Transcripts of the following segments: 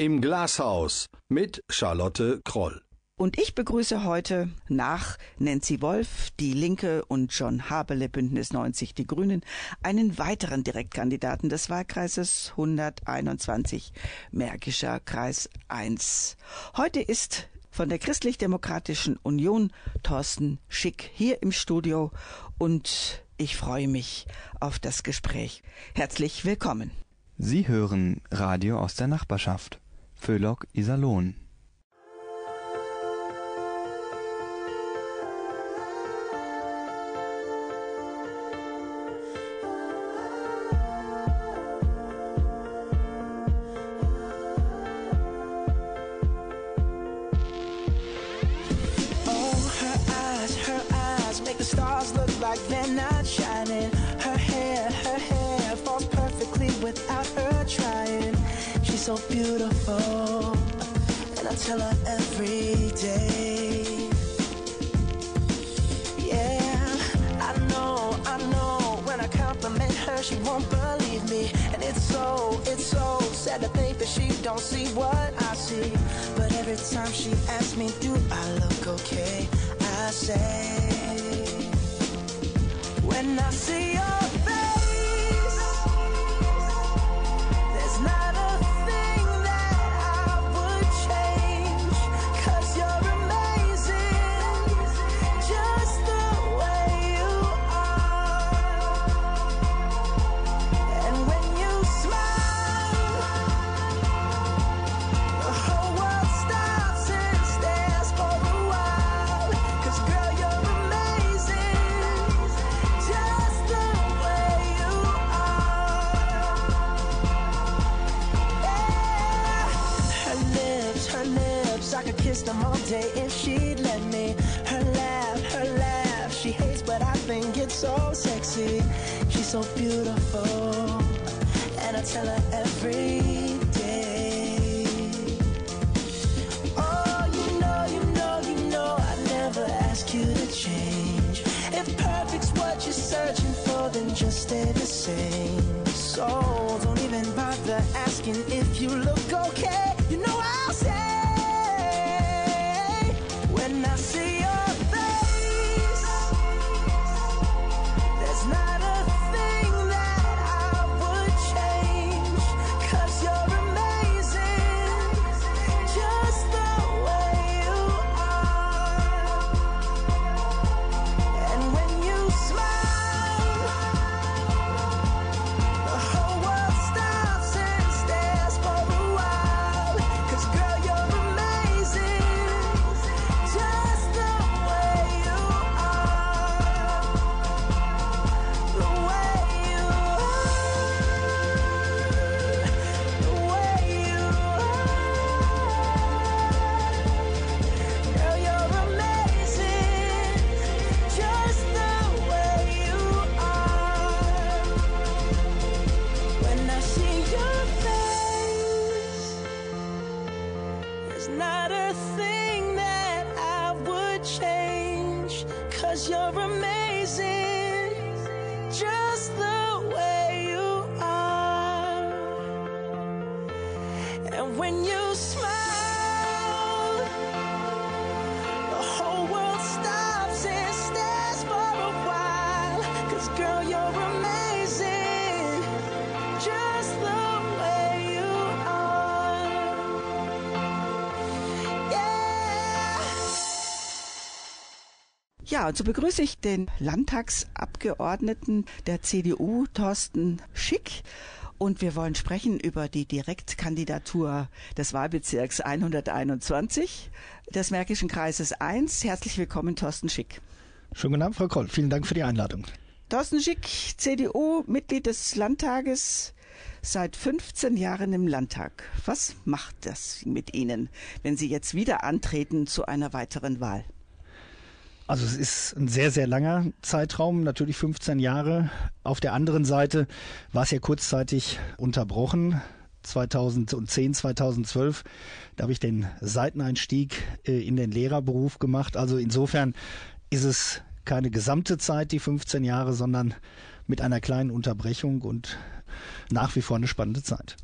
Im Glashaus mit Charlotte Kroll. Und ich begrüße heute nach Nancy Wolf, die Linke und John Haberle, Bündnis 90, die Grünen, einen weiteren Direktkandidaten des Wahlkreises 121, Märkischer Kreis 1. Heute ist von der Christlich-Demokratischen Union Thorsten Schick hier im Studio und ich freue mich auf das Gespräch. Herzlich willkommen. Sie hören Radio aus der Nachbarschaft. Föhlock Iserlohn. Don't see what I see. But every time she asks me, Do I look okay? I say, When I see your so beautiful, and I tell her Ja, und so begrüße ich den Landtagsabgeordneten der CDU, Thorsten Schick. Und wir wollen sprechen über die Direktkandidatur des Wahlbezirks 121 des Märkischen Kreises 1. Herzlich willkommen, Thorsten Schick. Schönen guten Abend, Frau Kroll. Vielen Dank für die Einladung. Thorsten Schick, CDU, Mitglied des Landtages, seit 15 Jahren im Landtag. Was macht das mit Ihnen, wenn Sie jetzt wieder antreten zu einer weiteren Wahl? Also es ist ein sehr, sehr langer Zeitraum, natürlich 15 Jahre. Auf der anderen Seite war es ja kurzzeitig unterbrochen. 2010, 2012, da habe ich den Seiteneinstieg äh, in den Lehrerberuf gemacht. Also insofern ist es keine gesamte Zeit, die 15 Jahre, sondern mit einer kleinen Unterbrechung und nach wie vor eine spannende Zeit.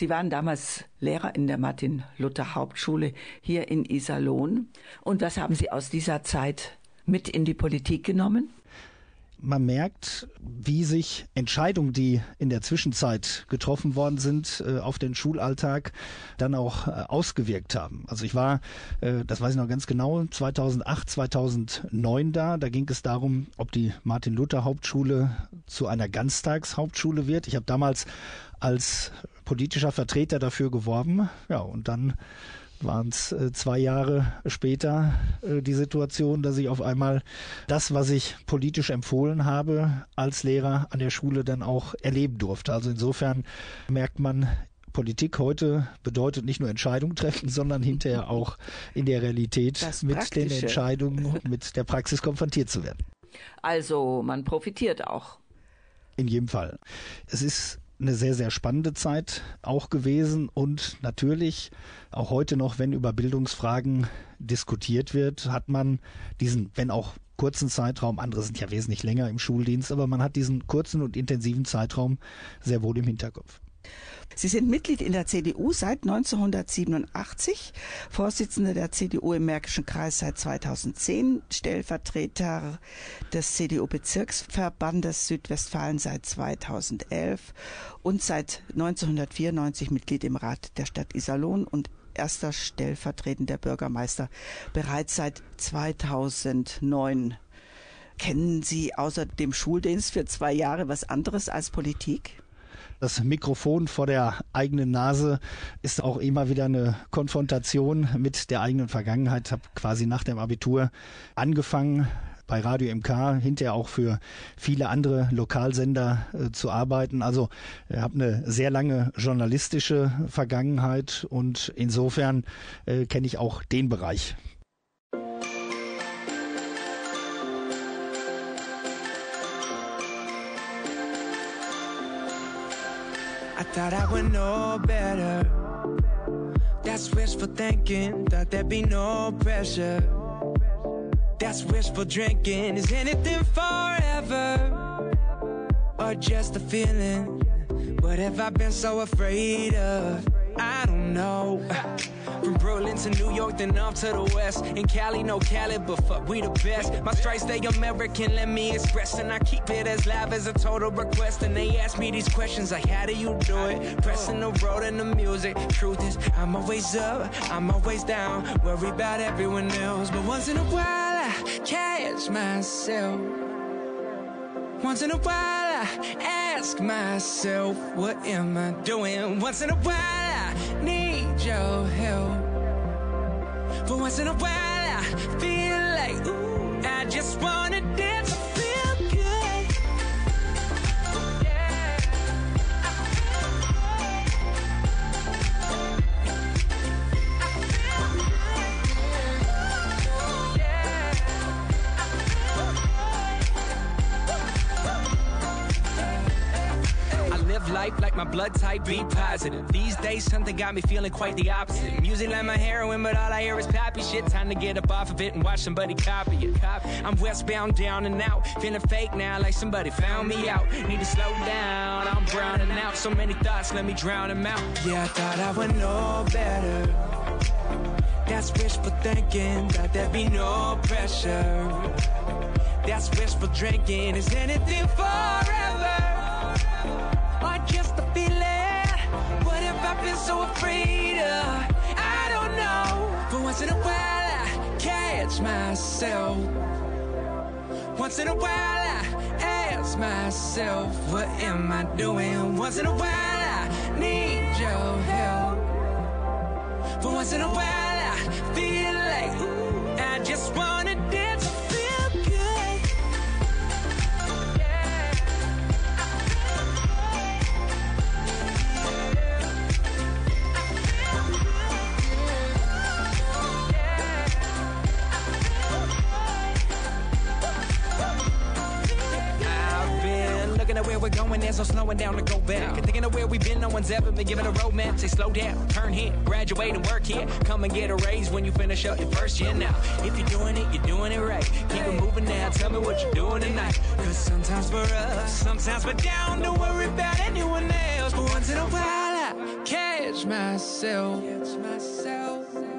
Sie waren damals Lehrer in der Martin-Luther-Hauptschule hier in Iserlohn. Und was haben Sie aus dieser Zeit mit in die Politik genommen? man merkt, wie sich Entscheidungen, die in der Zwischenzeit getroffen worden sind, äh, auf den Schulalltag dann auch äh, ausgewirkt haben. Also ich war, äh, das weiß ich noch ganz genau, 2008, 2009 da. Da ging es darum, ob die Martin-Luther-Hauptschule zu einer Ganztagshauptschule wird. Ich habe damals als politischer Vertreter dafür geworben. Ja, und dann waren es äh, zwei Jahre später äh, die Situation, dass ich auf einmal das, was ich politisch empfohlen habe, als Lehrer an der Schule dann auch erleben durfte. Also insofern merkt man, Politik heute bedeutet nicht nur Entscheidungen treffen, sondern hinterher auch in der Realität mit den. Entscheidungen und mit der Praxis konfrontiert zu werden. Also man profitiert auch. In jedem Fall. Es ist eine sehr, sehr spannende Zeit auch gewesen und natürlich auch heute noch, wenn über Bildungsfragen diskutiert wird, hat man diesen, wenn auch kurzen Zeitraum, andere sind ja wesentlich länger im Schuldienst, aber man hat diesen kurzen und intensiven Zeitraum sehr wohl im Hinterkopf. Sie sind Mitglied in der CDU seit 1987, Vorsitzende der CDU im Märkischen Kreis seit 2010, Stellvertreter des CDU-Bezirksverbandes Südwestfalen seit 2011 und seit 1994 Mitglied im Rat der Stadt Iserlohn und erster stellvertretender Bürgermeister bereits seit 2009. Kennen Sie außer dem Schuldienst für zwei Jahre was anderes als Politik? Das Mikrofon vor der eigenen Nase ist auch immer wieder eine Konfrontation mit der eigenen Vergangenheit. Ich habe quasi nach dem Abitur angefangen bei Radio MK, hinterher auch für viele andere Lokalsender äh, zu arbeiten. Also ich habe eine sehr lange journalistische Vergangenheit und insofern äh, kenne ich auch den Bereich. I thought I would know better. That's wishful thinking, thought there'd be no pressure. That's wishful drinking. Is anything forever? Or just a feeling? What have I been so afraid of? I don't know. From Brooklyn to New York, then up to the west. In Cali, no Cali, but fuck, we the best. My stripes, they American, let me express. And I keep it as live as a total request. And they ask me these questions like, how do you do it? Pressing the road and the music. Truth is, I'm always up, I'm always down. Worry about everyone else. But once in a while, I catch myself. Once in a while, Ask myself, what am I doing? Once in a while, I need your help. But once in a while, I feel like, ooh, I just wanna dance. Blood type B positive. These days, something got me feeling quite the opposite. Music like my heroin, but all I hear is poppy shit. Time to get up off of it and watch somebody copy it. I'm westbound, down and out. Feeling fake now, like somebody found me out. Need to slow down, I'm browning out. So many thoughts, let me drown them out. Yeah, I thought I would know better. That's wishful thinking, thought there'd be no pressure. That's wishful drinking, is anything forever? Or just so afraid of? I don't know. But once in a while, I catch myself. Once in a while, I ask myself, what am I doing? Once in a while, I need your help. But once in a while, I feel like, I just wanna looking at where we're going, there's no slowing down to go back. And thinking of where we've been, no one's ever been given a roadmap. Say slow down, turn here, graduate and work here. Come and get a raise when you finish up your first year now. If you're doing it, you're doing it right. Keep it moving now, tell me what you're doing tonight. Cause sometimes we're up, sometimes we're down. Don't worry about anyone else. But once in a while, I catch myself.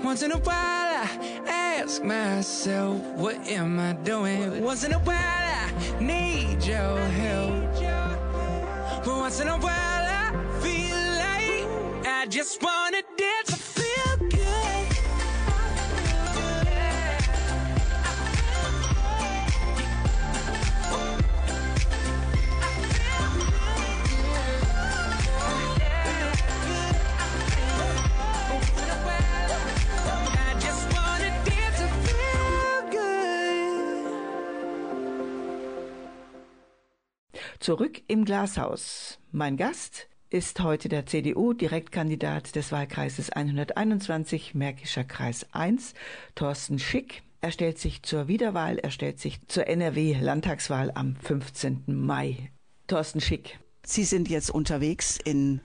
Once in a while, I ask myself, what am I doing? Once in a while, I need your help. But once in a while, I feel like I just wanna Zurück im Glashaus. Mein Gast ist heute der CDU-Direktkandidat des Wahlkreises 121, Märkischer Kreis 1, Thorsten Schick. Er stellt sich zur Wiederwahl, er stellt sich zur NRW-Landtagswahl am 15. Mai. Thorsten Schick. Sie sind jetzt unterwegs in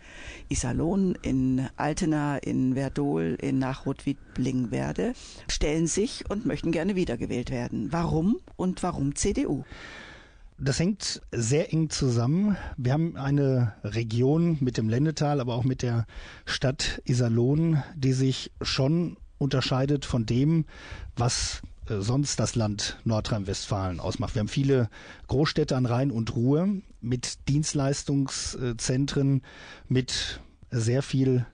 Iserlohn, in Altena, in Verdol, in Nachrot-Wiedlingwerde, stellen sich und möchten gerne wiedergewählt werden. Warum und warum CDU? Das hängt sehr eng zusammen. Wir haben eine Region mit dem Lennetal, aber auch mit der Stadt Iserlohn, die sich schon unterscheidet von dem, was äh, sonst das Land Nordrhein-Westfalen ausmacht. Wir haben viele Großstädte an Rhein und Ruhr mit Dienstleistungszentren, mit sehr viel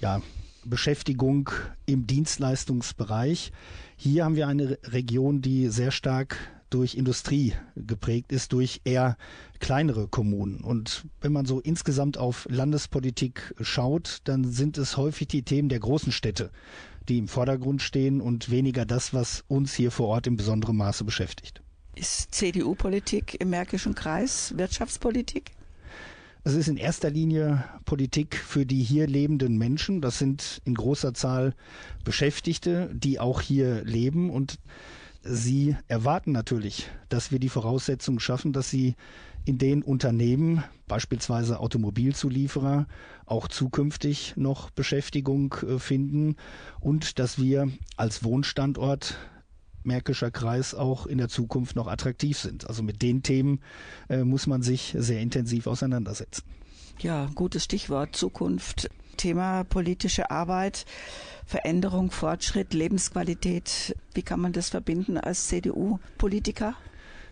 ja, Beschäftigung im Dienstleistungsbereich. Hier haben wir eine Region, die sehr stark durch Industrie geprägt ist, durch eher kleinere Kommunen. Und wenn man so insgesamt auf Landespolitik schaut, dann sind es häufig die Themen der großen Städte, die im Vordergrund stehen und weniger das, was uns hier vor Ort in besonderem Maße beschäftigt. Ist CDU-Politik im Märkischen Kreis Wirtschaftspolitik? Es ist in erster Linie Politik für die hier lebenden Menschen. Das sind in großer Zahl Beschäftigte, die auch hier leben und Sie erwarten natürlich, dass wir die Voraussetzungen schaffen, dass Sie in den Unternehmen, beispielsweise Automobilzulieferer, auch zukünftig noch Beschäftigung äh, finden und dass wir als Wohnstandort Märkischer Kreis auch in der Zukunft noch attraktiv sind. Also mit den Themen äh, muss man sich sehr intensiv auseinandersetzen. Ja, gutes Stichwort Zukunft. Thema politische Arbeit, Veränderung, Fortschritt, Lebensqualität. Wie kann man das verbinden als CDU-Politiker?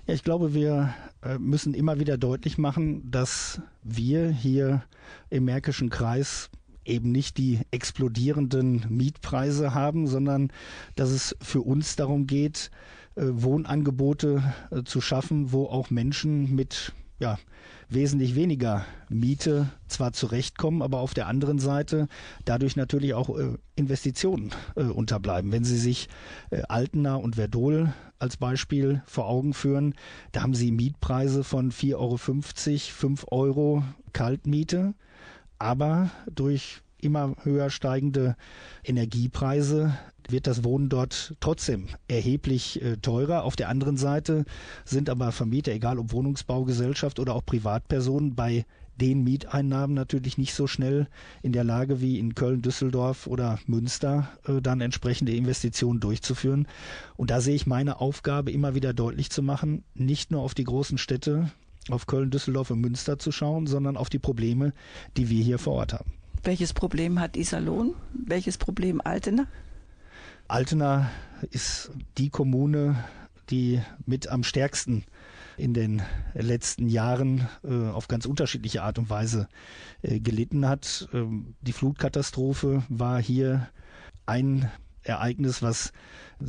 Ja, ich glaube, wir äh, müssen immer wieder deutlich machen, dass wir hier im Märkischen Kreis eben nicht die explodierenden Mietpreise haben, sondern dass es für uns darum geht, äh, Wohnangebote äh, zu schaffen, wo auch Menschen mit ja, wesentlich weniger Miete zwar zurechtkommen, aber auf der anderen Seite dadurch natürlich auch äh, Investitionen äh, unterbleiben. Wenn Sie sich äh, Altena und Verdol als Beispiel vor Augen führen, da haben Sie Mietpreise von 4,50 Euro, 5 Euro Kaltmiete, aber durch immer höher steigende Energiepreise wird das Wohnen dort trotzdem erheblich äh, teurer. Auf der anderen Seite sind aber Vermieter, egal ob Wohnungsbaugesellschaft oder auch Privatpersonen, bei den Mieteinnahmen natürlich nicht so schnell in der Lage wie in Köln, Düsseldorf oder Münster äh, dann entsprechende Investitionen durchzuführen. Und da sehe ich meine Aufgabe immer wieder deutlich zu machen, nicht nur auf die großen Städte, auf Köln, Düsseldorf und Münster zu schauen, sondern auf die Probleme, die wir hier vor Ort haben. Welches Problem hat Iserlohn? Welches Problem Altena? Altena ist die Kommune, die mit am stärksten in den letzten Jahren äh, auf ganz unterschiedliche Art und Weise äh, gelitten hat. Ähm, die Flutkatastrophe war hier ein Ereignis, was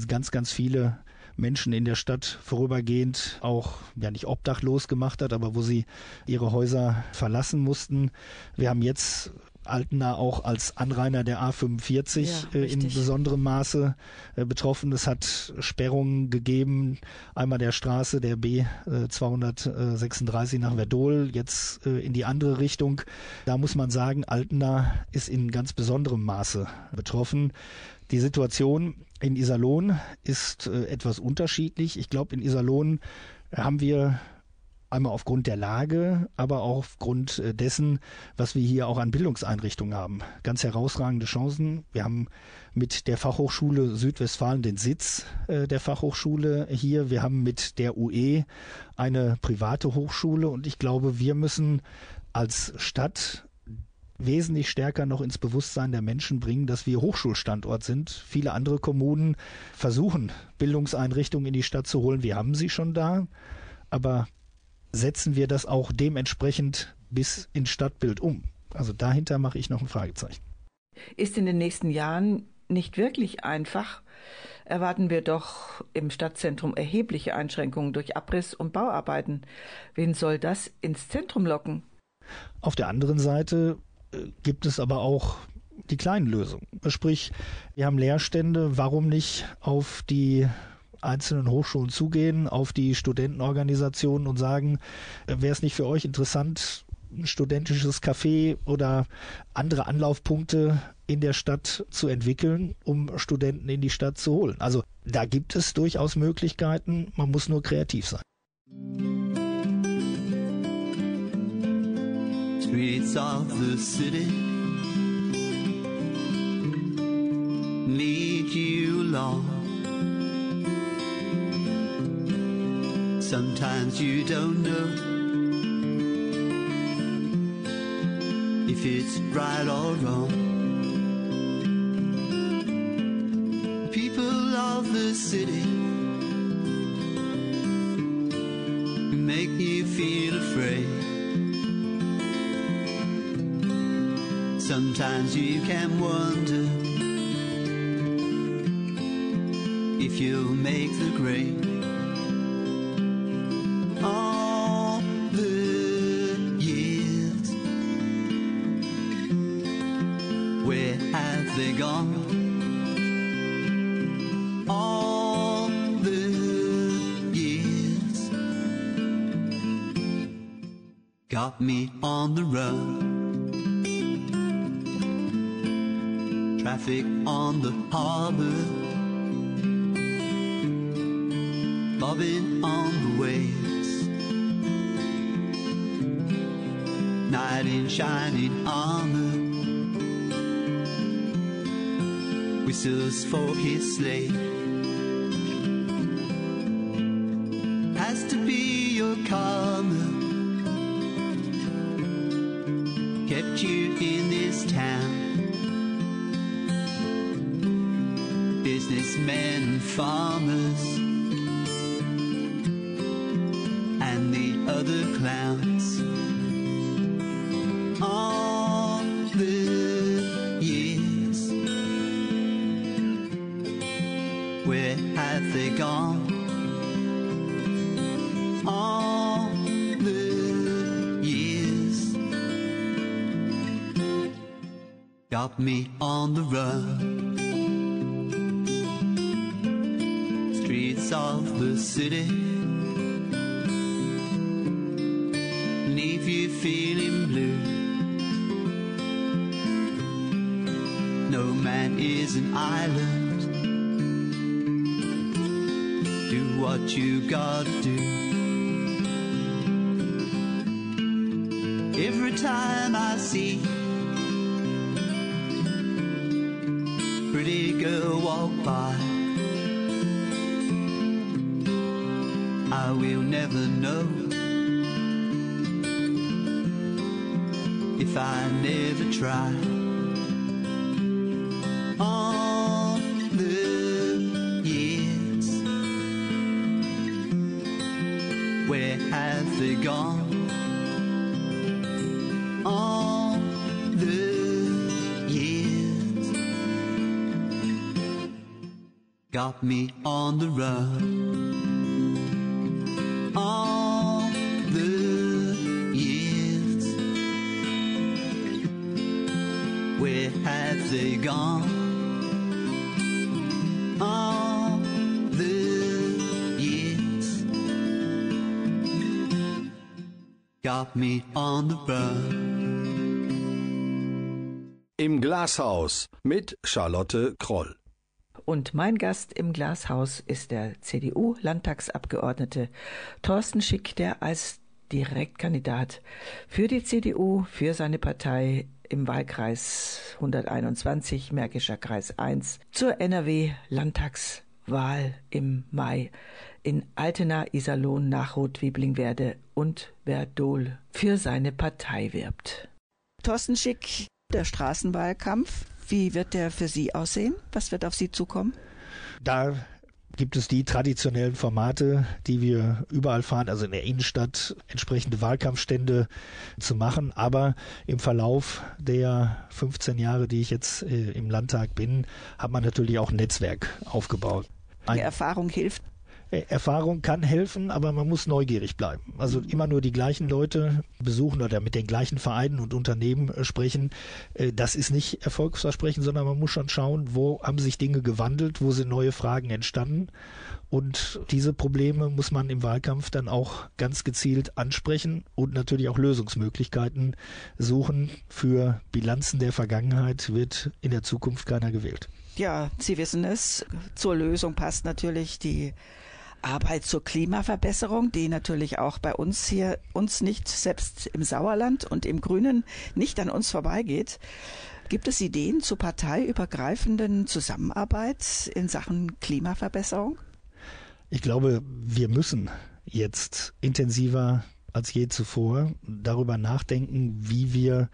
ganz, ganz viele Menschen in der Stadt vorübergehend auch ja nicht obdachlos gemacht hat, aber wo sie ihre Häuser verlassen mussten. Wir haben jetzt Altena auch als Anrainer der A45 Ja, äh, in besonderem Maße äh, betroffen. Es hat Sperrungen gegeben, einmal der Straße der B äh, 236 nach Verdol, jetzt äh, in die andere Richtung. Da muss man sagen, Altena ist in ganz besonderem Maße betroffen. Die Situation in Iserlohn ist äh, etwas unterschiedlich. Ich glaube, in Iserlohn haben wir einmal aufgrund der Lage, aber auch aufgrund äh, dessen, was wir hier auch an Bildungseinrichtungen haben. Ganz herausragende Chancen. Wir haben mit der Fachhochschule Südwestfalen den Sitz äh, der Fachhochschule hier. Wir haben mit der UE eine private Hochschule und ich glaube, wir müssen als Stadt wesentlich stärker noch ins Bewusstsein der Menschen bringen, dass wir Hochschulstandort sind. Viele andere Kommunen versuchen, Bildungseinrichtungen in die Stadt zu holen. Wir haben sie schon da, aber setzen wir das auch dementsprechend bis ins Stadtbild um? Also dahinter mache ich noch ein Fragezeichen. Ist in den nächsten Jahren nicht wirklich einfach, erwarten wir doch im Stadtzentrum erhebliche Einschränkungen durch Abriss und Bauarbeiten. Wen soll das ins Zentrum locken? Auf der anderen Seite äh, gibt es aber auch die kleinen Lösungen. Sprich, wir haben Leerstände, warum nicht auf die einzelnen Hochschulen zugehen, auf die Studentenorganisationen und sagen, äh, wäre es nicht für euch interessant, ein studentisches Café oder andere Anlaufpunkte in der Stadt zu entwickeln, um Studenten in die Stadt zu holen. Also da gibt es durchaus Möglichkeiten, man muss nur kreativ sein. Streets of the city need you long. Sometimes you don't know if it's right or wrong. People of the city make you feel afraid. Sometimes you can wonder if you'll make the grade. Got me on the run. traffic on the harbor, bobbing on the waves. Knight in shining armor, whistles for his slave. Farmers and the other clowns. All the years, where have they gone? All the years got me on the run. The city leave you feeling blue. No man is an island. Do what you gotta do. Never know if I never try. All the years, where have they gone? All the years got me on the run. Got me on the run. Im Glashaus mit Charlotte Kroll. Und mein Gast im Glashaus ist der CDU-Landtagsabgeordnete Thorsten Schick, der als Direktkandidat für die CDU, für seine Partei im Wahlkreis 121, Märkischer Kreis 1, zur NRW-Landtagswahl im Mai in Altena, Iserlohn, Nachrot, Wieblingwerde und Verdol für seine Partei wirbt. Thorsten Schick, Der Straßenwahlkampf, wie wird der für Sie aussehen? Was wird auf Sie zukommen? Da gibt es die traditionellen Formate, die wir überall fahren, also in der Innenstadt entsprechende Wahlkampfstände zu machen. Aber im Verlauf der 15 Jahre, die ich jetzt äh, im Landtag bin, hat man natürlich auch ein Netzwerk aufgebaut. Eine Erfahrung hilft. Äh, Erfahrung kann helfen, aber man muss neugierig bleiben. Also immer nur die gleichen Leute besuchen oder mit den gleichen Vereinen und Unternehmen äh, sprechen. Äh, das ist nicht Erfolgsversprechen, sondern man muss schon schauen, wo haben sich Dinge gewandelt, wo sind neue Fragen entstanden. Und diese Probleme muss man im Wahlkampf dann auch ganz gezielt ansprechen und natürlich auch Lösungsmöglichkeiten suchen. Für Bilanzen der Vergangenheit wird in der Zukunft keiner gewählt. Ja, Sie wissen es. Zur Lösung passt natürlich die Arbeit zur Klimaverbesserung, die natürlich auch bei uns hier, uns nicht, selbst im Sauerland und im Grünen, nicht an uns vorbeigeht. Gibt es Ideen zur parteiübergreifenden Zusammenarbeit in Sachen Klimaverbesserung? Ich glaube, wir müssen jetzt intensiver als je zuvor darüber nachdenken, wie wir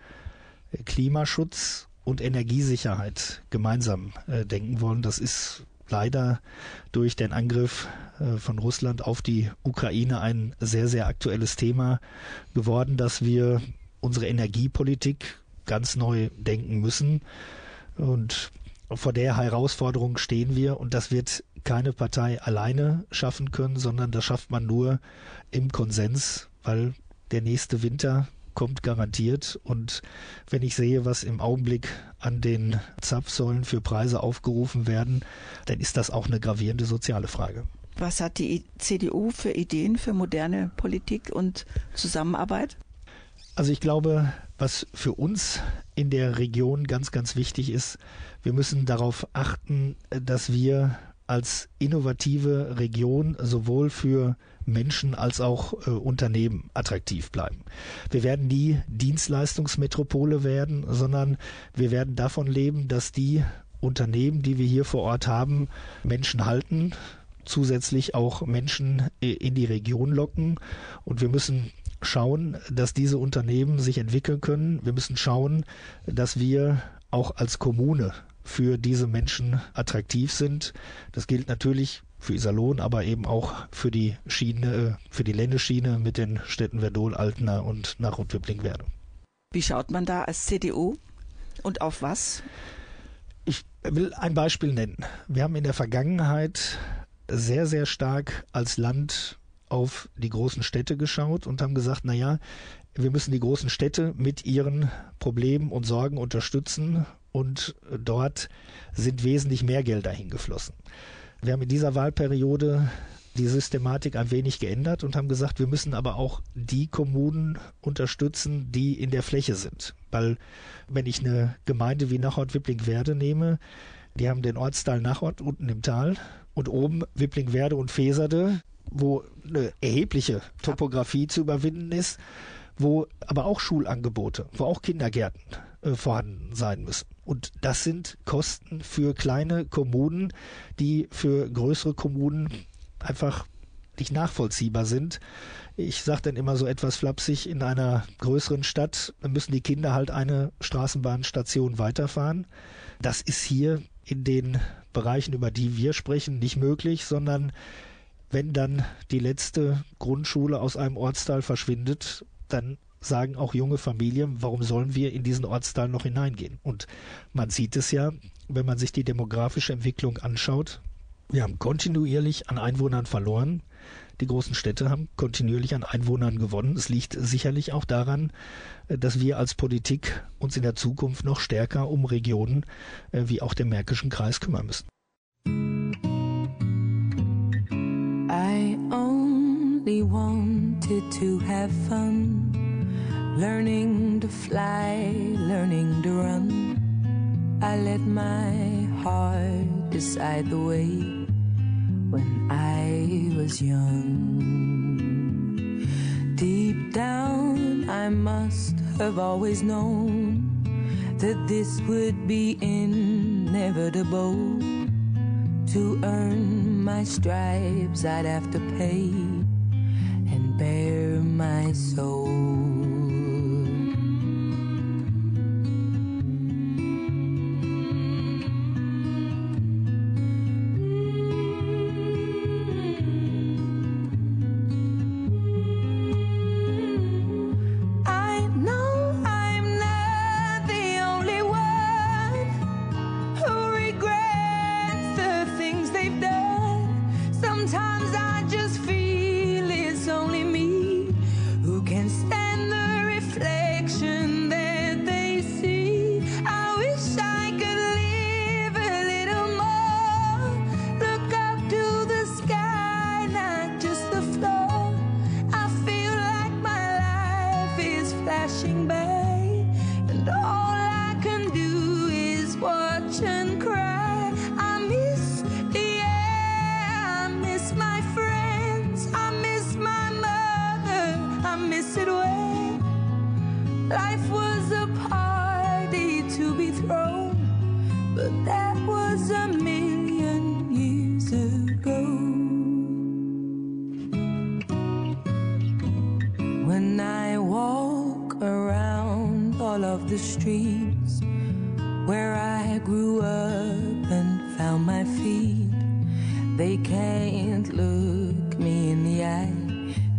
Klimaschutz und Energiesicherheit gemeinsam äh, denken wollen. Das ist leider durch den Angriff äh, von Russland auf die Ukraine ein sehr, sehr aktuelles Thema geworden, dass wir unsere Energiepolitik ganz neu denken müssen. Und vor der Herausforderung stehen wir und das wird keine Partei alleine schaffen können, sondern das schafft man nur im Konsens, weil der nächste Winter kommt garantiert. Und wenn ich sehe, was im Augenblick an den Zapfsäulen für Preise aufgerufen werden, dann ist das auch eine gravierende soziale Frage. Was hat die CDU für Ideen für moderne Politik und Zusammenarbeit? Also ich glaube, was für uns in der Region ganz, ganz wichtig ist, wir müssen darauf achten, dass wir als innovative Region sowohl für Menschen als auch äh, Unternehmen attraktiv bleiben. Wir werden nie Dienstleistungsmetropole werden, sondern wir werden davon leben, dass die Unternehmen, die wir hier vor Ort haben, Menschen halten, zusätzlich auch Menschen äh, in die Region locken. Und wir müssen schauen, dass diese Unternehmen sich entwickeln können. Wir müssen schauen, dass wir auch als Kommune für diese Menschen attraktiv sind. Das gilt natürlich für Iserlohn, aber eben auch für die Schiene, äh, für die Ländeschiene mit den Städten Verdol, Altena und nach Rotwippling-Werde. Wie schaut man da als CDU und auf was? Ich will ein Beispiel nennen. Wir haben in der Vergangenheit sehr, sehr stark als Land auf die großen Städte geschaut und haben gesagt, na ja, wir müssen die großen Städte mit ihren Problemen und Sorgen unterstützen und dort sind wesentlich mehr Gelder hingeflossen. Wir haben in dieser Wahlperiode die Systematik ein wenig geändert und haben gesagt, wir müssen aber auch die Kommunen unterstützen, die in der Fläche sind. Weil wenn ich eine Gemeinde wie Nachort-Wippling-Werde nehme, die haben den Ortsteil Nachort unten im Tal und oben Wippling-Werde und Feserde, wo eine erhebliche Topografie zu überwinden ist, wo aber auch Schulangebote, wo auch Kindergärten äh, vorhanden sein müssen. Und das sind Kosten für kleine Kommunen, die für größere Kommunen einfach nicht nachvollziehbar sind. Ich sage dann immer so etwas flapsig, in einer größeren Stadt müssen die Kinder halt eine Straßenbahnstation weiterfahren. Das ist hier in den Bereichen, über die wir sprechen, nicht möglich, sondern wenn dann die letzte Grundschule aus einem Ortsteil verschwindet, dann sagen auch junge Familien, warum sollen wir in diesen Ortsteil noch hineingehen? Und man sieht es ja, wenn man sich die demografische Entwicklung anschaut. Wir haben kontinuierlich an Einwohnern verloren. Die großen Städte haben kontinuierlich an Einwohnern gewonnen. Es liegt sicherlich auch daran, dass wir als Politik uns in der Zukunft noch stärker um Regionen äh, wie auch den Märkischen Kreis kümmern müssen. I only wanted to have fun. Learning to fly, learning to run. I let my heart decide the way when I was young. Deep down, I must have always known that this would be inevitable. To earn my stripes, I'd have to pay and bare my soul.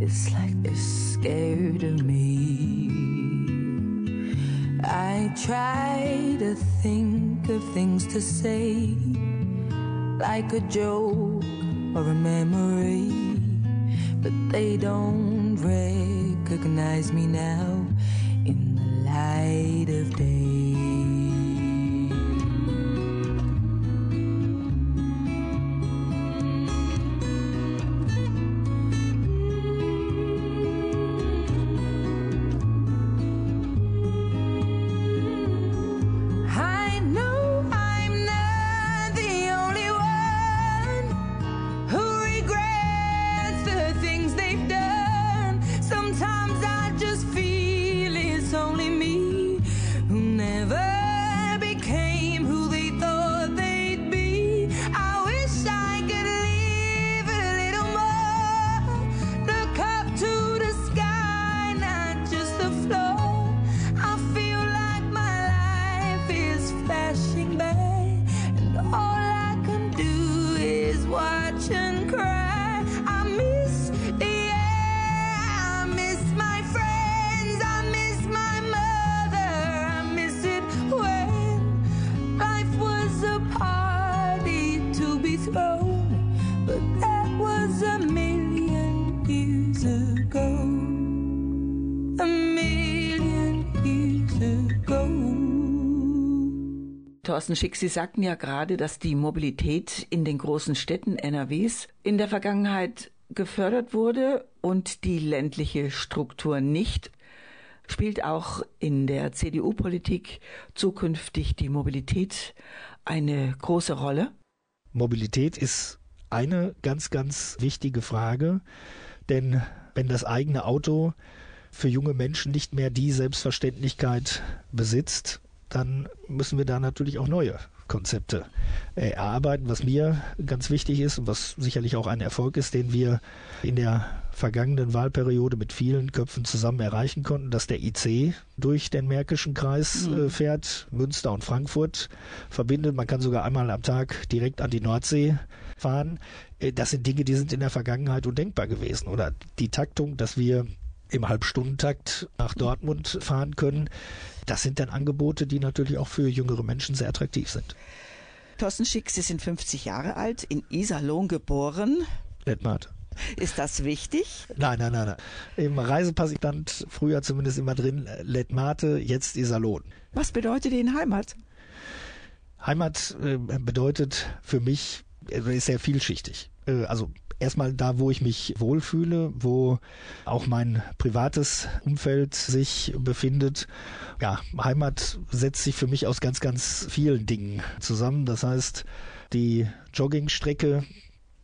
It's like they're scared of me. I try to think of things to say, like a joke or a memory, but they don't recognize me now in the light of day. Thorsten Schick, Sie sagten ja gerade, dass die Mobilität in den großen Städten NRWs in der Vergangenheit gefördert wurde und die ländliche Struktur nicht. Spielt auch in der CDU-Politik zukünftig die Mobilität eine große Rolle? Mobilität ist eine ganz, ganz wichtige Frage, denn wenn das eigene Auto für junge Menschen nicht mehr die Selbstverständlichkeit besitzt, dann müssen wir da natürlich auch neue Konzepte äh, erarbeiten. Was mir ganz wichtig ist und was sicherlich auch ein Erfolg ist, den wir in der vergangenen Wahlperiode mit vielen Köpfen zusammen erreichen konnten, dass der IC durch den Märkischen Kreis äh, fährt, Münster und Frankfurt verbindet. Man kann sogar einmal am Tag direkt an die Nordsee fahren. Äh, Das sind Dinge, die sind in der Vergangenheit undenkbar gewesen. Oder die Taktung, dass wir im Halbstundentakt nach Dortmund fahren können. Das sind dann Angebote, die natürlich auch für jüngere Menschen sehr attraktiv sind. Thorsten Schick, Sie sind 50 Jahre alt, in Iserlohn geboren. Lettmart. Ist das wichtig? Nein, nein, nein, nein. Im Reisepass stand früher zumindest immer drin Lettmate, jetzt Iserlohn. Was bedeutet Ihnen Heimat? Heimat äh, bedeutet für mich, ist sehr vielschichtig. Äh, also erstmal da, wo ich mich wohlfühle, wo auch mein privates Umfeld sich befindet. Ja, Heimat setzt sich für mich aus ganz, ganz vielen Dingen zusammen. Das heißt, die Joggingstrecke,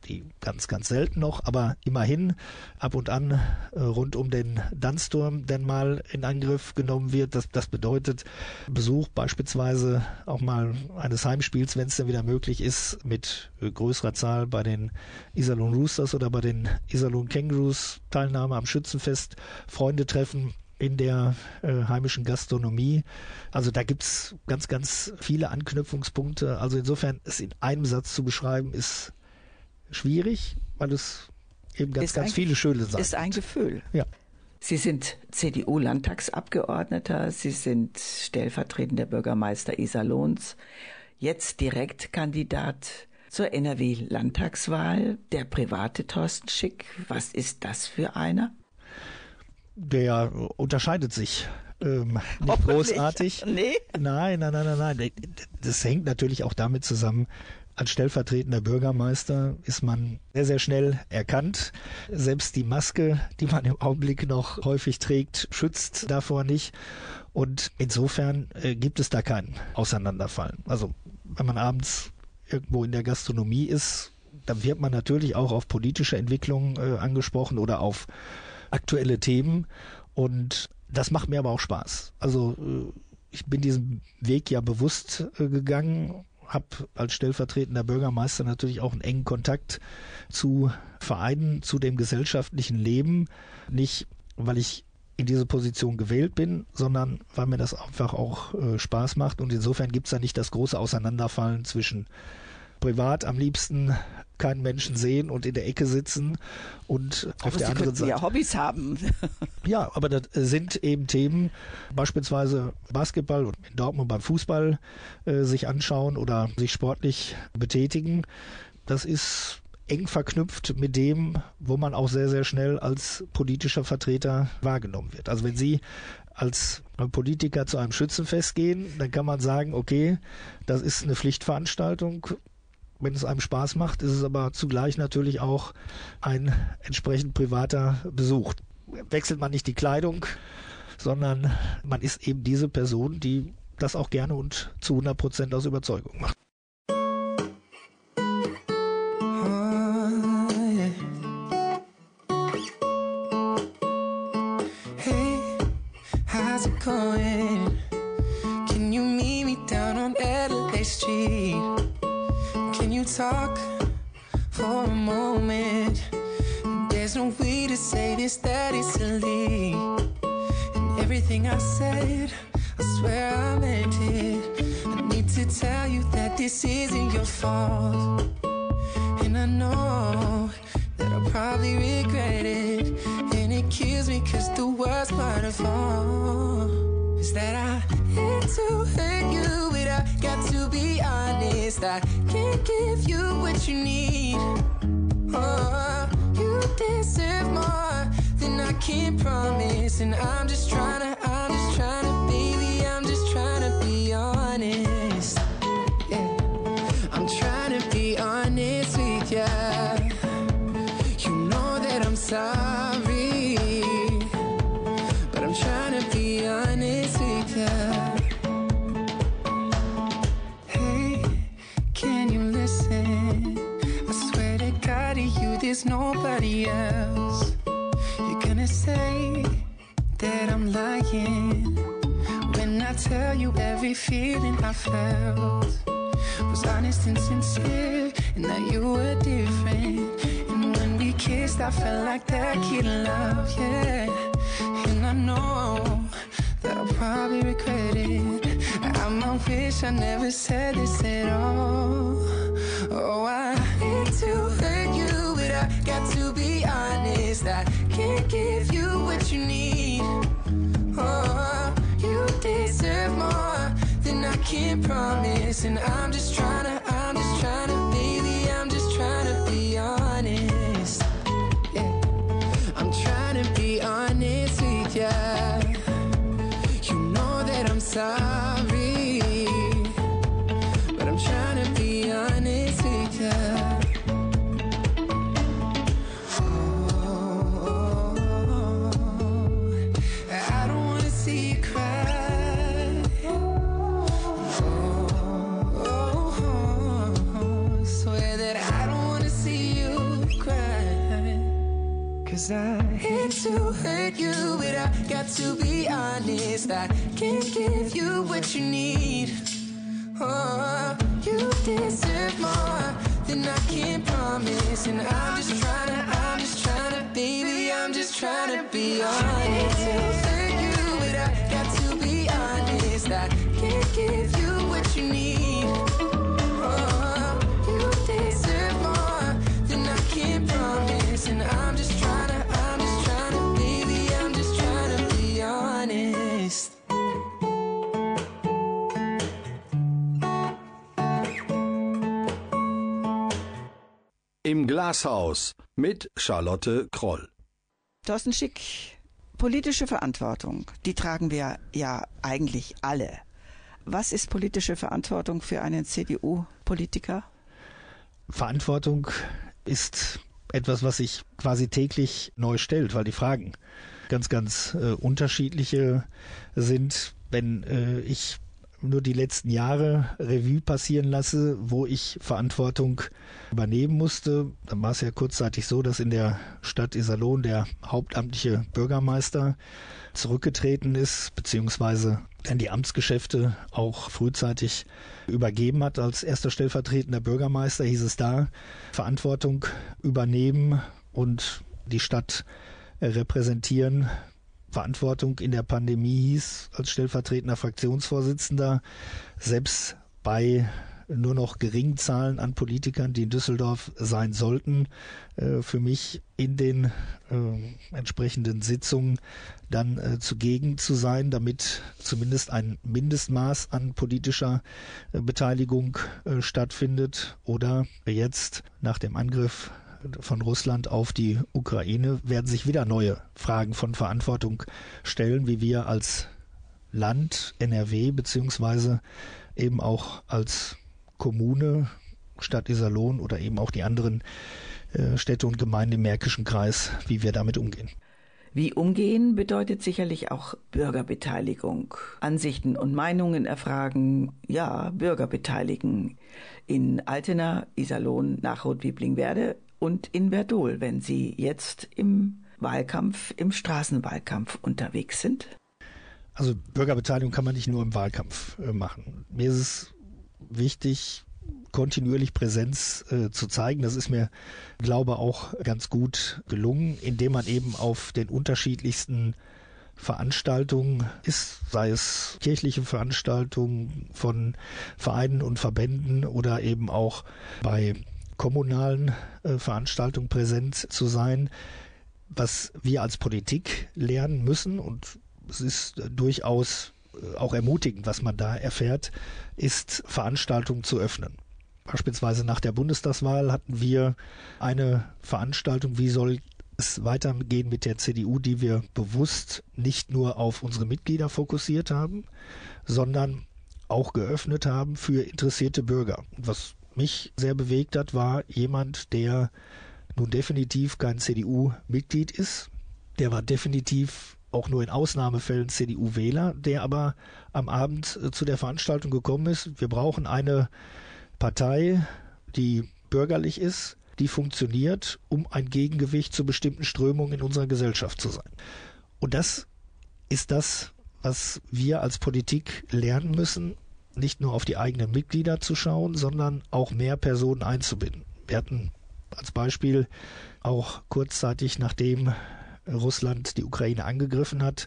die ganz, ganz selten noch, aber immerhin ab und an äh, rund um den Dunsturm denn mal in Angriff genommen wird. Das, das bedeutet Besuch beispielsweise auch mal eines Heimspiels, wenn es dann wieder möglich ist, mit äh, größerer Zahl bei den Iserlohn Roosters oder bei den Iserlohn Kangaroos, Teilnahme am Schützenfest, Freunde treffen in der äh, heimischen Gastronomie. Also da gibt's ganz, ganz viele Anknüpfungspunkte. Also insofern es in einem Satz zu beschreiben, ist schwierig, weil es eben ganz, Ist ganz ein- viele schöne Seiten Ist ein Gefühl. Ja. Sie sind CDU-Landtagsabgeordneter, Sie sind stellvertretender Bürgermeister Iserlohns, jetzt Direktkandidat zur NRW-Landtagswahl, der private Thorsten Schick. Was ist das für einer? Der unterscheidet sich ähm, nicht großartig. Nee. Nein, nein, nein, nein, nein. Das hängt natürlich auch damit zusammen, als stellvertretender Bürgermeister ist man sehr, sehr schnell erkannt. Selbst die Maske, die man im Augenblick noch häufig trägt, schützt davor nicht. Und insofern äh, gibt es da kein Auseinanderfallen. Also wenn man abends irgendwo in der Gastronomie ist, dann wird man natürlich auch auf politische Entwicklungen äh, angesprochen oder auf aktuelle Themen. Und das macht mir aber auch Spaß. Also äh, ich bin diesen Weg ja bewusst gegangen, habe als stellvertretender Bürgermeister natürlich auch einen engen Kontakt zu Vereinen, zu dem gesellschaftlichen Leben. Nicht, weil ich in diese Position gewählt bin, sondern weil mir das einfach auch äh, Spaß macht. Und insofern gibt es da nicht das große Auseinanderfallen zwischen privat am liebsten keinen Menschen sehen und in der Ecke sitzen und auf Aber der Sie anderen Seite. ja Hobbys haben. Ja, aber das sind eben Themen, beispielsweise Basketball und in Dortmund beim Fußball äh, sich anschauen oder sich sportlich betätigen. Das ist eng verknüpft mit dem, wo man auch sehr, sehr schnell als politischer Vertreter wahrgenommen wird. Also wenn Sie als Politiker zu einem Schützenfest gehen, dann kann man sagen, okay, das ist eine Pflichtveranstaltung. Wenn es einem Spaß macht, ist es aber zugleich natürlich auch ein entsprechend privater Besuch. Wechselt man nicht die Kleidung, sondern man ist eben diese Person, die das auch gerne und zu 100 Prozent aus Überzeugung macht. Hey, how's it going? Talk for a moment? There's no way to say this that easily. And everything I said, I swear I meant it. I need to tell you that this isn't your fault. And I know that I'll probably regret it. And it kills me cause the worst part of all is that I hate to hurt you, but I got to be honest. I can't give you what you need. Oh, you deserve more than I can promise. And I'm just trying to, I'm just trying to, baby, I'm just trying to be honest. Yeah. I'm trying to be honest with ya. You know that I'm sorry, there's nobody else. You're gonna say that I'm lying when I tell you every feeling I felt was honest and sincere, and that you were different. And when we kissed, I felt like that kid in love, yeah. And I know that I'll probably regret it. I might wish I never said this at all. Oh, I hate to hurt you, got to be honest. I can't give you what you need. Oh, you deserve more than I can promise. And I'm just trying to, I'm just trying to, baby, I'm just trying to be honest. Yeah, I'm trying to be honest with ya. You know that I'm sorry, I hate to hurt you, but I got to be honest. I can't give you what you need. Oh, you deserve more than I can promise. And I'm just trying to, I'm just trying to, baby, I'm just trying to be honest. Hate to hurt you, but I got to be honest. I can't give Im Glashaus mit Charlotte Kroll. Thorsten Schick, politische Verantwortung, die tragen wir ja eigentlich alle. Was ist politische Verantwortung für einen CDU-Politiker? Verantwortung ist etwas, was sich quasi täglich neu stellt, weil die Fragen ganz, ganz äh, unterschiedliche sind. Wenn äh, ich nur die letzten Jahre Revue passieren lasse, wo ich Verantwortung übernehmen musste, dann war es ja kurzzeitig so, dass in der Stadt Iserlohn der hauptamtliche Bürgermeister zurückgetreten ist, beziehungsweise dann die Amtsgeschäfte auch frühzeitig übergeben hat. Als erster stellvertretender Bürgermeister hieß es da, Verantwortung übernehmen und die Stadt repräsentieren. Verantwortung in der Pandemie hieß, als stellvertretender Fraktionsvorsitzender, selbst bei nur noch geringen Zahlen an Politikern, die in Düsseldorf sein sollten, äh, für mich in den äh, entsprechenden Sitzungen dann äh, zugegen zu sein, damit zumindest ein Mindestmaß an politischer Beteiligung stattfindet. Oder jetzt nach dem Angriff von Russland auf die Ukraine werden sich wieder neue Fragen von Verantwortung stellen, wie wir als Land NRW beziehungsweise eben auch als Kommune, Stadt Iserlohn oder eben auch die anderen äh, Städte und Gemeinden im Märkischen Kreis, wie wir damit umgehen. Wie umgehen bedeutet sicherlich auch Bürgerbeteiligung. Ansichten und Meinungen erfragen, ja, Bürger beteiligen. In Altena, Iserlohn, Nachrot, Wieblingwerde und in Verdol, wenn Sie jetzt im Wahlkampf, im Straßenwahlkampf unterwegs sind? Also Bürgerbeteiligung kann man nicht nur im Wahlkampf äh, machen. Mir ist es wichtig, kontinuierlich Präsenz äh, zu zeigen. Das ist mir, glaube auch ganz gut gelungen, indem man eben auf den unterschiedlichsten Veranstaltungen ist, sei es kirchliche Veranstaltungen von Vereinen und Verbänden oder eben auch bei kommunalen äh, Veranstaltungen präsent zu sein, was wir als Politik lernen müssen und es ist äh, durchaus äh, auch ermutigend, was man da erfährt, ist Veranstaltungen zu öffnen. Beispielsweise nach der Bundestagswahl hatten wir eine Veranstaltung, wie soll es weitergehen mit der CDU, die wir bewusst nicht nur auf unsere Mitglieder fokussiert haben, sondern auch geöffnet haben für interessierte Bürger. Was mich sehr bewegt hat, war jemand, der nun definitiv kein CDU-Mitglied ist. Der war definitiv auch nur in Ausnahmefällen CDU-Wähler, der aber am Abend äh, zu der Veranstaltung gekommen ist. Wir brauchen eine Partei, die bürgerlich ist, die funktioniert, um ein Gegengewicht zu bestimmten Strömungen in unserer Gesellschaft zu sein. Und das ist das, was wir als Politik lernen müssen, nicht nur auf die eigenen Mitglieder zu schauen, sondern auch mehr Personen einzubinden. Wir hatten als Beispiel auch kurzzeitig nachdem Russland die Ukraine angegriffen hat,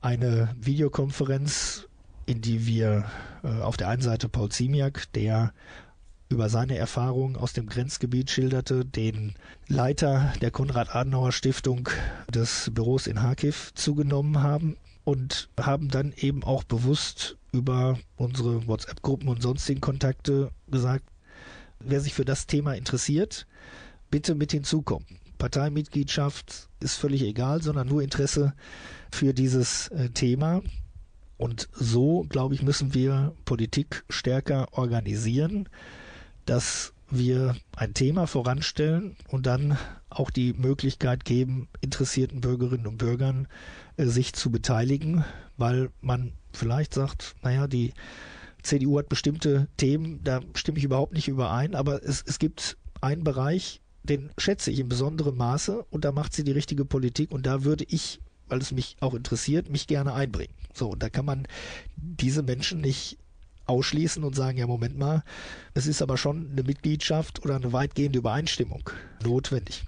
eine Videokonferenz, in die wir äh, auf der einen Seite Paul Ziemiak, der über seine Erfahrungen aus dem Grenzgebiet schilderte, den Leiter der Konrad-Adenauer-Stiftung des Büros in Kharkiv zugenommen haben und haben dann eben auch bewusst über unsere WhatsApp-Gruppen und sonstigen Kontakte gesagt, wer sich für das Thema interessiert, bitte mit hinzukommen. Parteimitgliedschaft ist völlig egal, sondern nur Interesse für dieses äh, Thema. Und so, glaube ich, müssen wir Politik stärker organisieren, dass wir ein Thema voranstellen und dann auch die Möglichkeit geben, interessierten Bürgerinnen und Bürgern sich zu beteiligen, weil man vielleicht sagt, naja, die CDU hat bestimmte Themen, da stimme ich überhaupt nicht überein, aber es, es gibt einen Bereich, den schätze ich in besonderem Maße und da macht sie die richtige Politik und da würde ich, weil es mich auch interessiert, mich gerne einbringen. So, und da kann man diese Menschen nicht ausschließen und sagen, ja, Moment mal, es ist aber schon eine Mitgliedschaft oder eine weitgehende Übereinstimmung notwendig.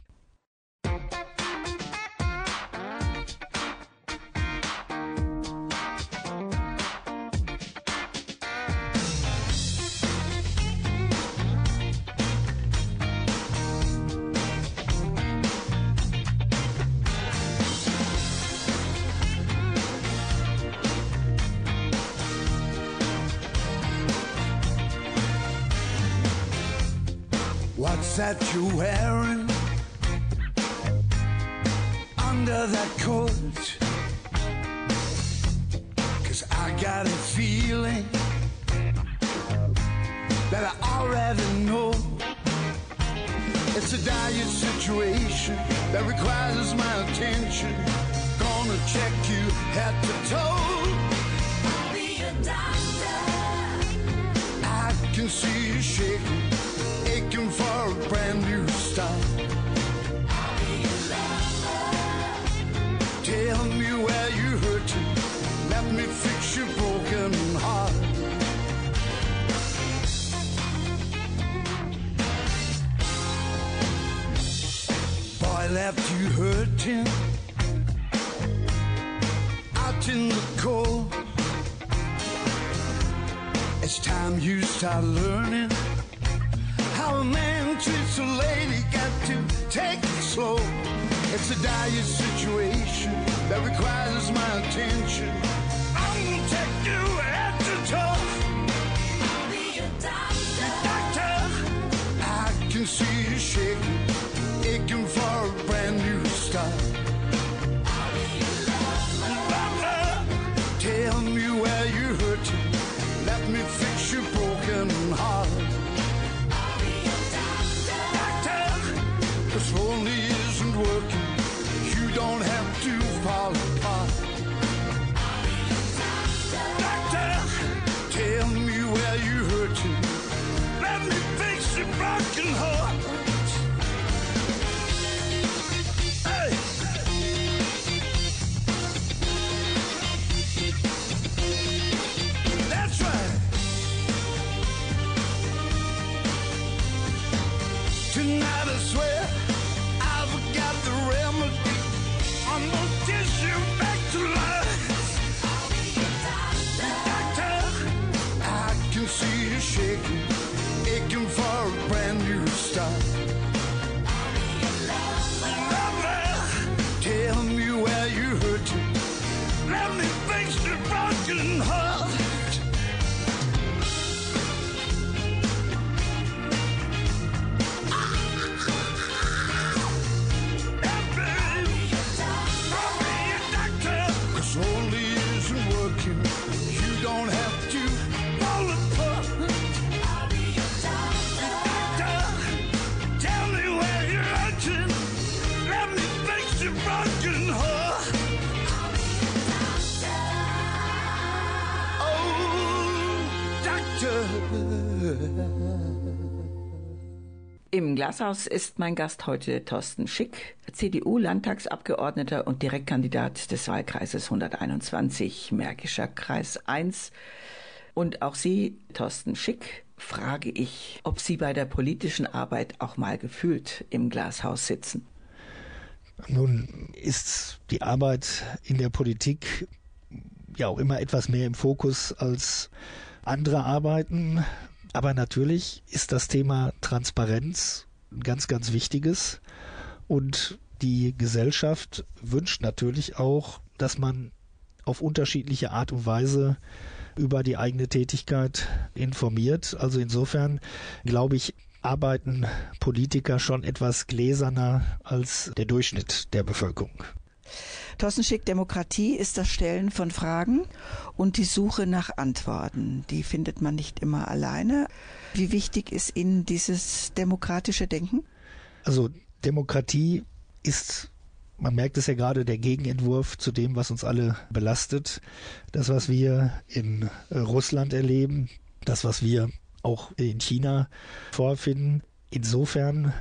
It's time you start learning how a man treats a lady. Got to take it slow. It's a dire situation that requires my attention. I'm gonna take you Glashaus ist mein Gast heute Thorsten Schick, CDU-Landtagsabgeordneter und Direktkandidat des Wahlkreises 121, Märkischer Kreis 1. Und auch Sie, Thorsten Schick, frage ich, ob Sie bei der politischen Arbeit auch mal gefühlt im Glashaus sitzen. Nun ist die Arbeit in der Politik ja auch immer etwas mehr im Fokus als andere Arbeiten. Aber natürlich ist das Thema Transparenz ganz, ganz wichtiges. Und die Gesellschaft wünscht natürlich auch, dass man auf unterschiedliche Art und Weise über die eigene Tätigkeit informiert. Also insofern glaube ich, arbeiten Politiker schon etwas gläserner als der Durchschnitt der Bevölkerung. Thorsten Demokratie ist das Stellen von Fragen und die Suche nach Antworten. Die findet man nicht immer alleine. Wie wichtig ist Ihnen dieses demokratische Denken? Also Demokratie ist, man merkt es ja gerade, der Gegenentwurf zu dem, was uns alle belastet. Das, was wir in Russland erleben, das, was wir auch in China vorfinden. Insofern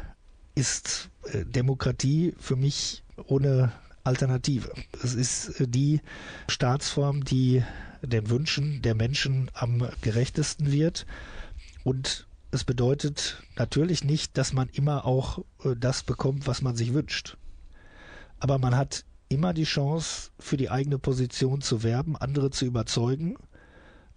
ist äh, Demokratie für mich ohne Alternative. Es ist äh, die Staatsform, die den Wünschen der Menschen am gerechtesten wird. Und es bedeutet natürlich nicht, dass man immer auch äh, das bekommt, was man sich wünscht. Aber man hat immer die Chance, für die eigene Position zu werben, andere zu überzeugen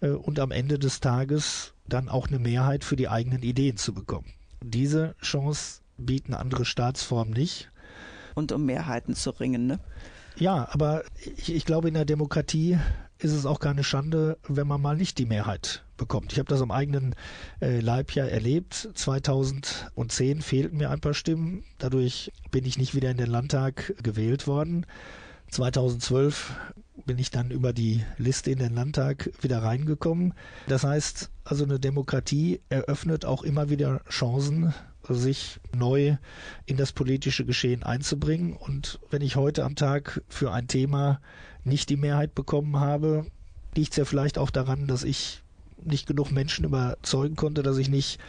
äh, und am Ende des Tages dann auch eine Mehrheit für die eigenen Ideen zu bekommen. Diese Chance bieten andere Staatsformen nicht. Und um Mehrheiten zu ringen, ne? Ja, aber ich, ich glaube, in der Demokratie ist es auch keine Schande, wenn man mal nicht die Mehrheit bekommt. Ich habe das am eigenen äh, Leib ja erlebt. 2010 fehlten mir ein paar Stimmen. Dadurch bin ich nicht wieder in den Landtag gewählt worden. 2012 bin ich dann über die Liste in den Landtag wieder reingekommen. Das heißt, also eine Demokratie eröffnet auch immer wieder Chancen, sich neu in das politische Geschehen einzubringen. Und wenn ich heute am Tag für ein Thema nicht die Mehrheit bekommen habe, liegt es ja vielleicht auch daran, dass ich nicht genug Menschen überzeugen konnte, dass ich nicht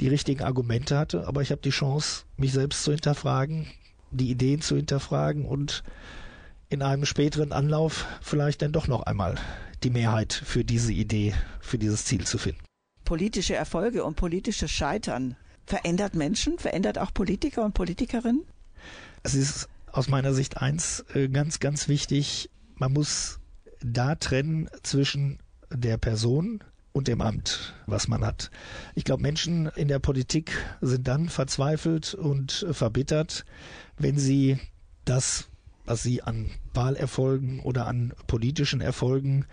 die richtigen Argumente hatte. Aber ich habe die Chance, mich selbst zu hinterfragen, die Ideen zu hinterfragen und in einem späteren Anlauf vielleicht dann doch noch einmal die Mehrheit für diese Idee, für dieses Ziel zu finden. Politische Erfolge und politisches Scheitern verändert Menschen, verändert auch Politiker und Politikerinnen? Es ist aus meiner Sicht eins äh, ganz, ganz wichtig. Man muss da trennen zwischen der Person und dem Amt, was man hat. Ich glaube, Menschen in der Politik sind dann verzweifelt und verbittert, wenn sie das, was sie an Wahlerfolgen oder an politischen Erfolgen äh,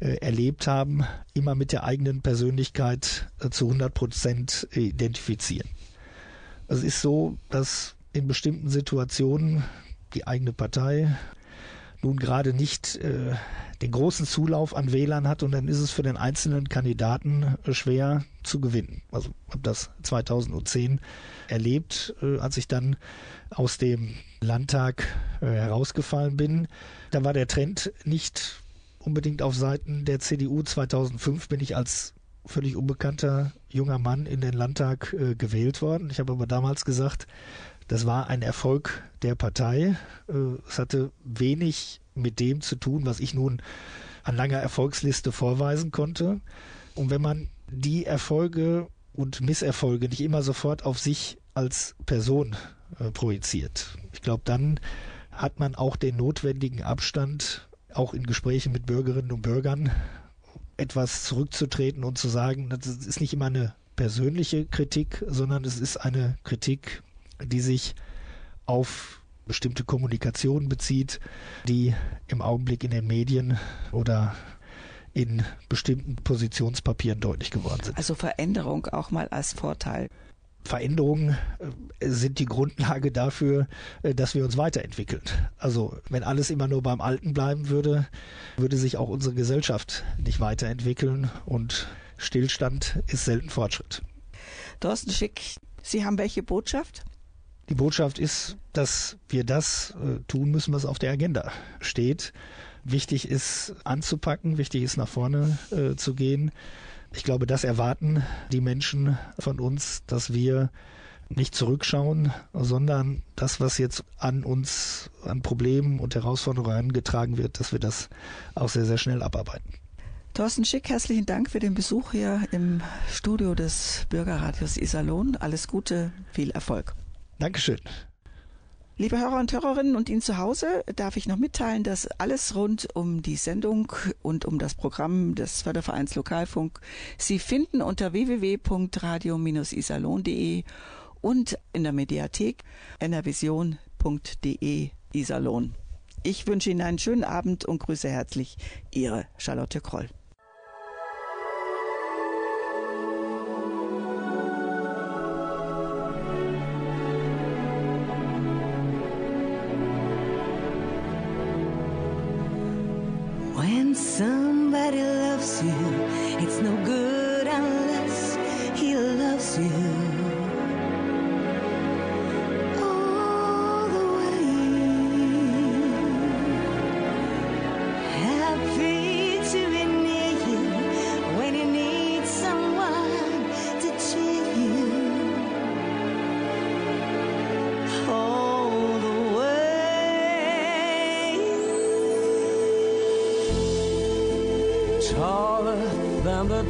erlebt haben, immer mit der eigenen Persönlichkeit äh, zu 100 Prozent identifizieren. Es ist so, dass in bestimmten Situationen die eigene Partei nun gerade nicht äh, den großen Zulauf an Wählern hat und dann ist es für den einzelnen Kandidaten äh, schwer zu gewinnen. Also habe das 2010 erlebt, äh, als ich dann aus dem Landtag äh, herausgefallen bin. Da war der Trend nicht unbedingt auf Seiten der CDU. 2005 bin ich als völlig unbekannter junger Mann in den Landtag äh, gewählt worden. Ich habe aber damals gesagt, das war ein Erfolg der Partei. Äh, es hatte wenig mit dem zu tun, was ich nun an langer Erfolgsliste vorweisen konnte. Und wenn man die Erfolge und Misserfolge nicht immer sofort auf sich als Person äh, projiziert, ich glaube, dann hat man auch den notwendigen Abstand, auch in Gesprächen mit Bürgerinnen und Bürgern, etwas zurückzutreten und zu sagen, das ist nicht immer eine persönliche Kritik, sondern es ist eine Kritik die sich auf bestimmte Kommunikation bezieht, die im Augenblick in den Medien oder in bestimmten Positionspapieren deutlich geworden sind. Also Veränderung auch mal als Vorteil. Veränderungen äh, sind die Grundlage dafür, äh, dass wir uns weiterentwickeln. Also wenn alles immer nur beim Alten bleiben würde, würde sich auch unsere Gesellschaft nicht weiterentwickeln und Stillstand ist selten Fortschritt. Thorsten Schick, Sie haben welche Botschaft? Die Botschaft ist, dass wir das äh, tun müssen, was auf der Agenda steht. Wichtig ist anzupacken, wichtig ist nach vorne äh, zu gehen. Ich glaube, das erwarten die Menschen von uns, dass wir nicht zurückschauen, sondern das, was jetzt an uns an Problemen und Herausforderungen herangetragen wird, dass wir das auch sehr, sehr schnell abarbeiten. Thorsten Schick, herzlichen Dank für den Besuch hier im Studio des Bürgerradios Iserlohn. Alles Gute, viel Erfolg. Dankeschön. Liebe Hörer und Hörerinnen und Ihnen zu Hause darf ich noch mitteilen, dass alles rund um die Sendung und um das Programm des Fördervereins Lokalfunk Sie finden unter www.radio-isalon.de und in der Mediathek nrvision.de Iserlohn. Ich wünsche Ihnen einen schönen Abend und grüße herzlich Ihre Charlotte Kroll. Loves it's no good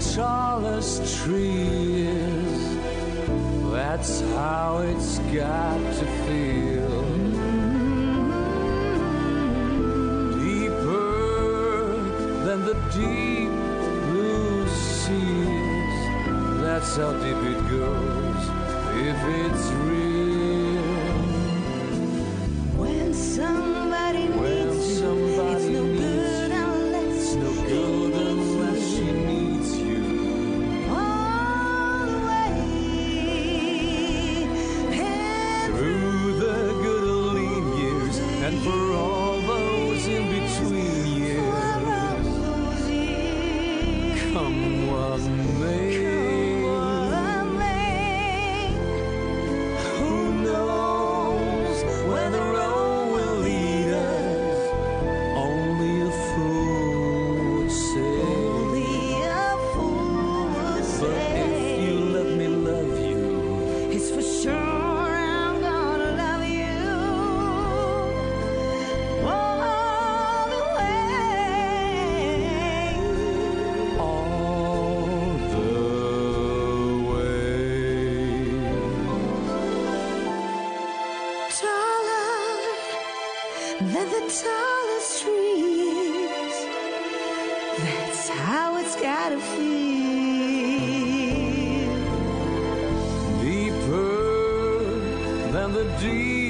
tallest tree is. That's how it's got to feel. Deeper than the deep blue seas. That's how deep it goes if it's real. Than the tallest trees. That's how it's gotta feel. Deeper than the deep